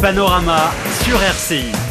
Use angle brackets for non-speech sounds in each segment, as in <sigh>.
Panorama sur RCI.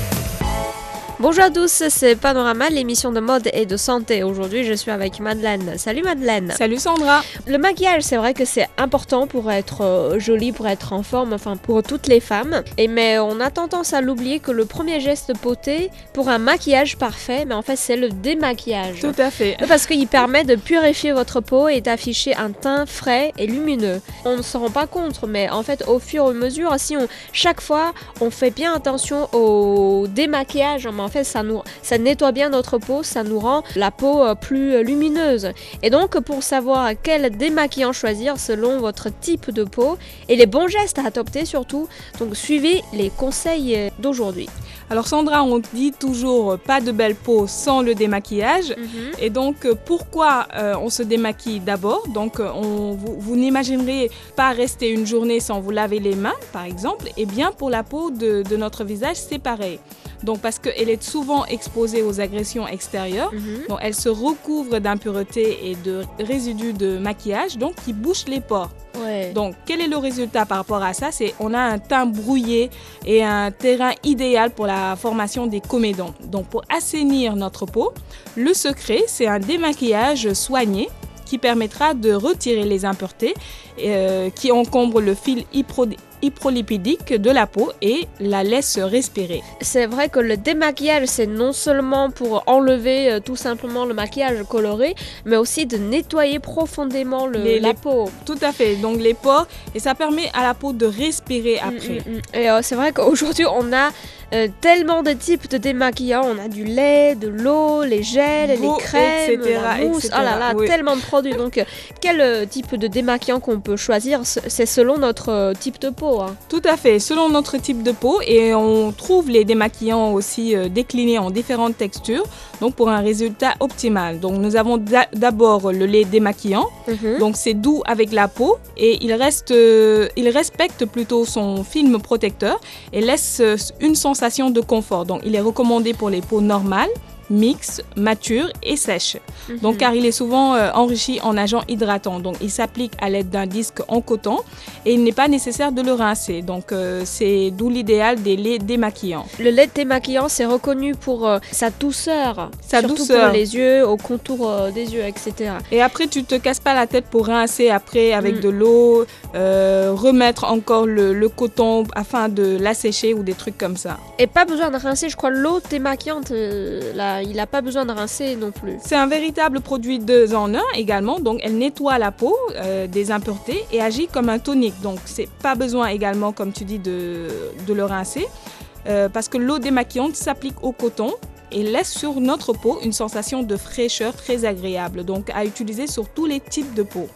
Bonjour à tous, c'est Panorama, l'émission de mode et de santé. Aujourd'hui, je suis avec Madeleine. Salut Madeleine. Salut Sandra. Le maquillage, c'est vrai que c'est important pour être euh, jolie, pour être en forme, enfin pour toutes les femmes. Et mais on a tendance à l'oublier que le premier geste poté pour un maquillage parfait, mais en fait, c'est le démaquillage. Tout à fait. Parce qu'il permet de purifier votre peau et d'afficher un teint frais et lumineux. On ne s'en rend pas compte, mais en fait, au fur et à mesure, si on chaque fois on fait bien attention au démaquillage, en fait, ça, nous, ça nettoie bien notre peau, ça nous rend la peau euh, plus lumineuse. Et donc, pour savoir quel démaquillant choisir selon votre type de peau et les bons gestes à adopter surtout, donc suivez les conseils euh, d'aujourd'hui. Alors Sandra, on dit toujours euh, pas de belle peau sans le démaquillage. Mhm. Et donc pourquoi on se démaquille d'abord? Donc on, vous, vous n'imaginerez pas rester une journée sans vous laver les mains, par exemple. Et bien pour la peau de, de notre visage, c'est pareil. Donc parce qu'elle est souvent exposée aux agressions extérieures, Mhm. donc elle se recouvre d'impuretés et de résidus de maquillage, donc qui bouchent les pores. Ouais. Donc, quel est le résultat par rapport à ça? C'est on a un teint brouillé et un terrain idéal pour la formation des comédons. Donc, pour assainir notre peau, le secret, c'est un démaquillage soigné qui permettra de retirer les impuretés euh, qui encombrent le fil hyprolipidique de la peau et la laisse respirer. C'est vrai que le démaquillage, c'est non seulement pour enlever euh, tout simplement le maquillage coloré, mais aussi de nettoyer profondément le- Les- la les- peau. Tout à fait, donc les pores, et ça permet à la peau de respirer après. Mm, mm, mm. Et euh, c'est vrai qu'aujourd'hui, on a euh, tellement de types de démaquillants. On a du lait, de l'eau, les gels, les crèmes, etc., la mousse. etc., Oh là là, oui. tellement de produits. Donc, euh, quel euh, type de démaquillant qu'on peut choisir C'est selon notre type de peau. hein. Tout à fait, selon notre type de peau et on trouve les démaquillants aussi déclinés en différentes textures, donc pour un résultat optimal. Donc nous avons d'a- d'abord le lait démaquillant, Mhm. donc c'est doux avec la peau et il reste, il respecte plutôt son film protecteur et laisse une sensation de confort. Donc il est recommandé pour les peaux normales, mixtes, matures et sèches. Mhm. Donc car il est souvent euh, enrichi en agents hydratants. Donc il s'applique à l'aide d'un disque en coton et il n'est pas nécessaire de le rincer. Donc euh, c'est d'où l'idéal des laits démaquillants. Le lait démaquillant, c'est reconnu pour euh, sa douceur. Sa surtout douceur. pour les yeux, au contour des yeux, etc. Et après tu te casses pas la tête pour rincer après avec Mm. de l'eau, remettre encore le, le coton afin de l'assécher ou des trucs comme ça. Et pas besoin de rincer, je crois, l'eau démaquillante, euh, il n'a pas besoin de rincer non plus. C'est un véritable produit deux en un également, donc elle nettoie la peau euh, des impuretés et agit comme un tonique. Donc c'est pas besoin également, comme tu dis, de, de le rincer euh, parce que l'eau démaquillante s'applique au coton et laisse sur notre peau une sensation de fraîcheur très agréable, donc à utiliser sur tous les types de peau.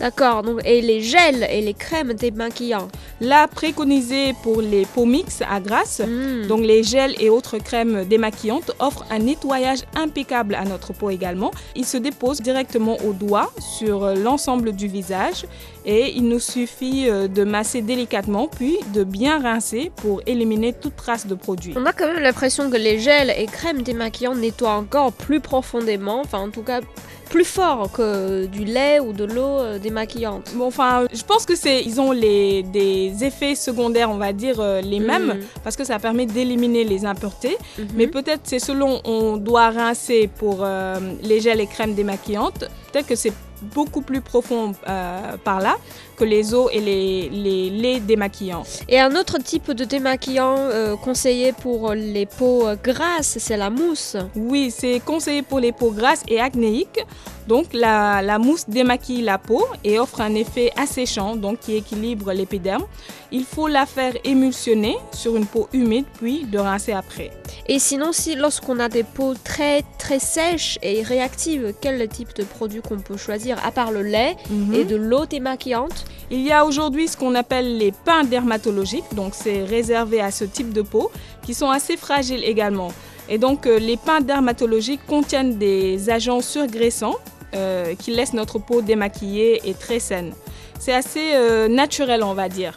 D'accord, donc, et les gels et les crèmes démaquillants. Là, préconisé pour les peaux mixtes à grasse, Mm. Donc les gels et autres crèmes démaquillantes offrent un nettoyage impeccable à notre peau également. Ils se déposent directement au doigt sur euh, l'ensemble du visage et il nous suffit euh, de masser délicatement puis de bien rincer pour éliminer toute trace de produit. On a quand même l'impression que les gels et crèmes démaquillants nettoient encore plus profondément, enfin en tout cas plus fort que du lait ou de l'eau euh, démaquillante. Bon, enfin, je pense que c'est, ils ont les, des effets secondaires, on va dire, euh, les mêmes, Mm. parce que ça permet d'éliminer les impuretés. Mhm. Mais peut-être c'est selon on doit rincer pour euh, les gels et crèmes démaquillantes. Peut-être que c'est beaucoup plus profond euh, par là que les eaux et les, les laits démaquillants. Et un autre type de démaquillant euh, conseillé pour les peaux grasses, c'est la mousse. Oui, c'est conseillé pour les peaux grasses et acnéiques. Donc la, la mousse démaquille la peau et offre un effet asséchant, donc qui équilibre l'épiderme. Il faut la faire émulsionner sur une peau humide puis de rincer après. Et sinon, si lorsqu'on a des peaux très très sèches et réactives, quel type de produit qu'on peut choisir à part le lait Mhm. et de l'eau démaquillante? Il y a aujourd'hui ce qu'on appelle les pains dermatologiques, donc c'est réservé à ce type de peau, qui sont assez fragiles également. Et donc euh, les pains dermatologiques contiennent des agents surgraissants euh, qui laissent notre peau démaquillée et très saine. C'est assez euh, naturel, on va dire.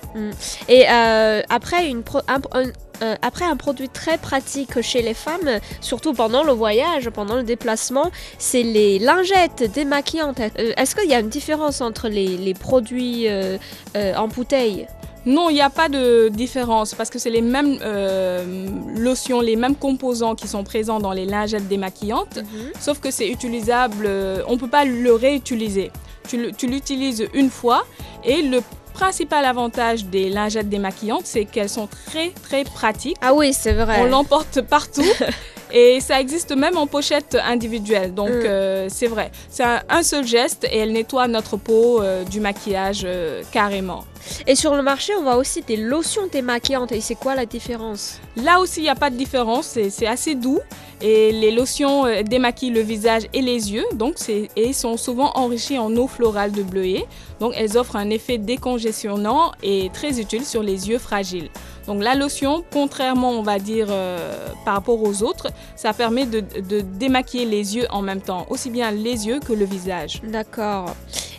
Et euh, après, un, produit très pratique chez les femmes, surtout pendant le voyage, pendant le déplacement, c'est les lingettes démaquillantes. Est-ce qu'il y a une différence entre les, produits en bouteille? Non, il n'y a pas de différence parce que c'est les mêmes euh, lotions, les mêmes composants qui sont présents dans les lingettes démaquillantes, Mhm. sauf que c'est utilisable, euh, on ne peut pas le réutiliser. Tu l'utilises une fois et le principal avantage des lingettes démaquillantes, c'est qu'elles sont très très pratiques. Ah oui, c'est vrai. On l'emporte partout. <laughs> Et ça existe même en pochette individuelle. Donc, Mm. euh, c'est vrai. C'est un, un seul geste et elle nettoie notre peau euh, du maquillage euh, carrément. Et sur le marché, on voit aussi des lotions démaquillantes. Et c'est quoi la différence? Là aussi, il n'y a pas de différence. C'est assez doux. Et les lotions euh, démaquillent le visage et les yeux. Donc, et sont souvent enrichies en eau florale de bleuet. Donc, elles offrent un effet décongestionnant et très utile sur les yeux fragiles. Donc, la lotion, contrairement, on va dire, euh, par rapport aux autres, ça permet de, de démaquiller les yeux en même temps, aussi bien les yeux que le visage. D'accord.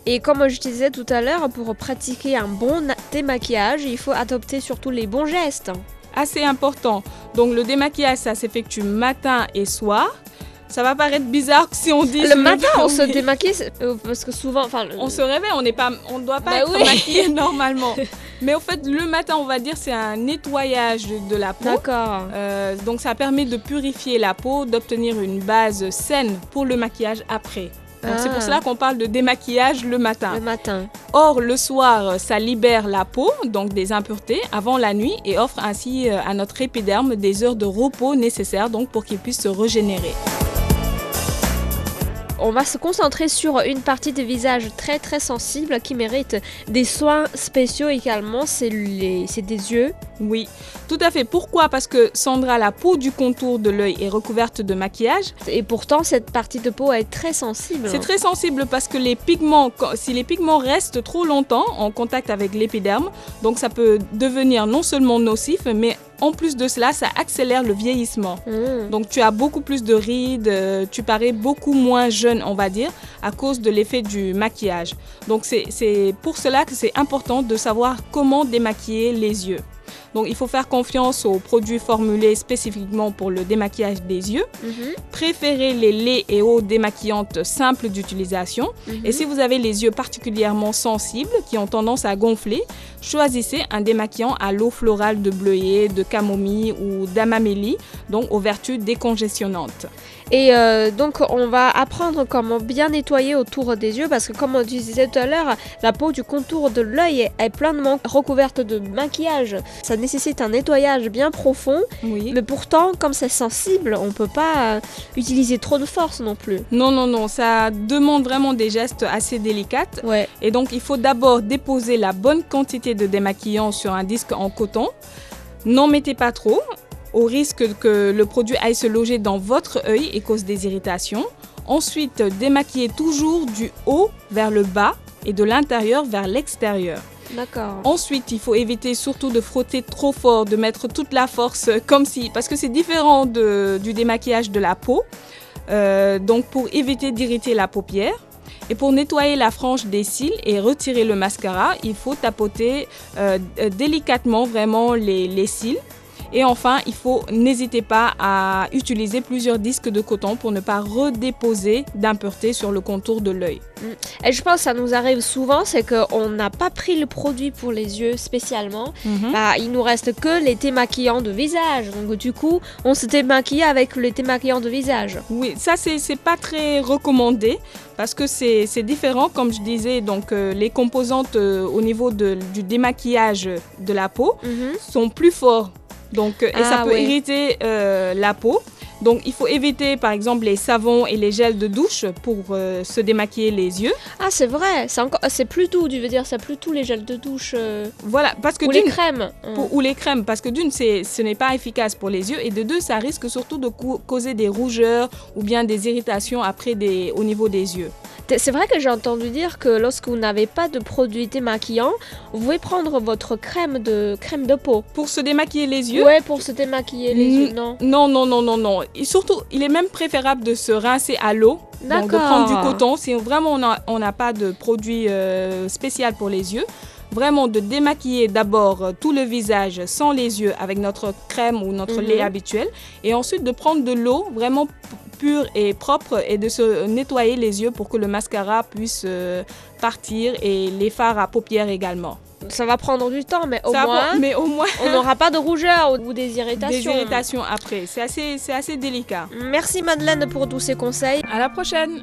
Et comme je disais tout à l'heure, pour pratiquer un bon démaquillage, il faut adopter surtout les bons gestes. Assez important. Donc, le démaquillage, ça s'effectue matin et soir. Ça va paraître bizarre si on dit Le matin, on se démaquille euh, parce que souvent, enfin, le- On se réveille, on n'est pas, on ne doit pas Bah être oui. maquillé <laughs> normalement. Mais au fait, le matin, on va dire, c'est un nettoyage de la peau. D'accord. Euh, donc ça permet de purifier la peau, d'obtenir une base saine pour le maquillage après. Donc c'est Ah. pour cela qu'on parle de démaquillage le matin. Le matin. Or, le soir, ça libère la peau, donc des impuretés, avant la nuit et offre ainsi euh, à notre épiderme des heures de repos nécessaires donc, pour qu'il puisse se régénérer. On va se concentrer sur une partie du visage très très sensible qui mérite des soins spéciaux également. C'est les, des yeux. Oui, tout à fait. Pourquoi? Parce que Sandra, la peau du contour de l'œil est recouverte de maquillage. Et pourtant, cette partie de peau est très sensible. C'est très sensible parce que les pigments, si les pigments restent trop longtemps en contact avec l'épiderme, donc ça peut devenir non seulement nocif, mais en plus de cela, ça accélère le vieillissement. Mmh. Donc tu as beaucoup plus de rides, euh, tu parais beaucoup moins jeune, on va dire, à cause de l'effet du maquillage. Donc c'est pour cela que c'est important de savoir comment démaquiller les yeux. Donc il faut faire confiance aux produits formulés spécifiquement pour le démaquillage des yeux. Mhm. Préférez les laits et eaux démaquillantes simples d'utilisation. Mhm. Et si vous avez les yeux particulièrement sensibles, qui ont tendance à gonfler, choisissez un démaquillant à l'eau florale de bleuet, de camomille ou d'amamélie, donc aux vertus décongestionnantes. Et euh, donc, on va apprendre comment bien nettoyer autour des yeux parce que, comme tu disais tout à l'heure, la peau du contour de l'œil est, est pleinement recouverte de maquillage. Ça nécessite un nettoyage bien profond, Oui. mais pourtant, comme c'est sensible, on peut pas euh, utiliser trop de force non plus. Non, non, non, ça demande vraiment des gestes assez délicats. Ouais. Et donc, il faut d'abord déposer la bonne quantité de démaquillant sur un disque en coton. N'en mettez pas trop, au risque que le produit aille se loger dans votre œil et cause des irritations. Ensuite, démaquillez toujours du haut vers le bas et de l'intérieur vers l'extérieur. D'accord. Ensuite, il faut éviter surtout de frotter trop fort, de mettre toute la force euh, comme si, parce que c'est différent de- du démaquillage de la peau. Euh, donc, pour éviter d'irriter la paupière. Et pour nettoyer la frange des cils et retirer le mascara, il faut tapoter euh, délicatement vraiment les, les cils. Et enfin, il faut n'hésitez pas à utiliser plusieurs disques de coton pour ne pas redéposer d'impuretés sur le contour de l'œil. Et je pense que ça nous arrive souvent, c'est qu'on n'a pas pris le produit pour les yeux spécialement. Mhm. Bah, il nous reste que les démaquillants de visage. Donc du coup, on se démaquille avec les démaquillants de visage. Oui, ça c'est c'est pas très recommandé parce que c'est c'est différent, comme je disais. Donc euh, les composantes euh, au niveau de- du démaquillage de la peau Mhm. sont plus forts. Donc euh, et ça Ah, peut ouais. irriter euh, la peau. Donc il faut éviter par exemple les savons et les gels de douche pour euh, se démaquiller les yeux. Ah, c'est vrai, c'est encore, c'est plus tout, tu veux dire, c'est plus tout les gels de douche euh, Voilà, parce que ou les d'une crèmes. Hum. pour- ou les crèmes, parce que d'une, c'est- ce n'est pas efficace pour les yeux, et de deux, ça risque surtout de cau- causer des rougeurs ou bien des irritations après des, au niveau des yeux. C'est vrai que j'ai entendu dire que lorsque vous n'avez pas de produit démaquillant, vous pouvez prendre votre crème de crème de peau. Pour se démaquiller les yeux, Ouais, pour se démaquiller les yeux, non Non, non, non, non, non. Et surtout, il est même préférable de se rincer à l'eau. Donc de D'accord. prendre du coton. Si vraiment on n'a on n'a pas de produit euh, spécial pour les yeux, vraiment de démaquiller d'abord euh, tout le visage sans les yeux avec notre crème ou notre Mhm. lait habituel. Et ensuite de prendre de l'eau vraiment pure et propre et de se nettoyer les yeux pour que le mascara puisse euh, partir et les fards à paupières également. Ça va prendre du temps, mais au Ça moins, mais au moins on n'aura pas de rougeur ou des <laughs> des irritations. irritations après. C'est assez, c'est assez délicat. Merci Madeleine pour tous ces conseils. À la prochaine